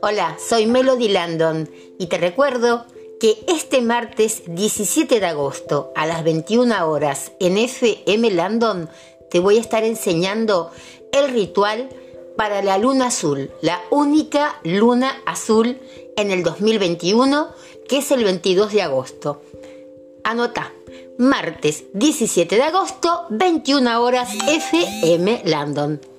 Hola, soy Melody Landon y te recuerdo que este martes 17 de agosto a las 21 horas en FM Landon te voy a estar enseñando el ritual para la luna azul, la única luna azul en el 2021, que es el 22 de agosto. Anota, martes 17 de agosto, 21 horas FM Landon.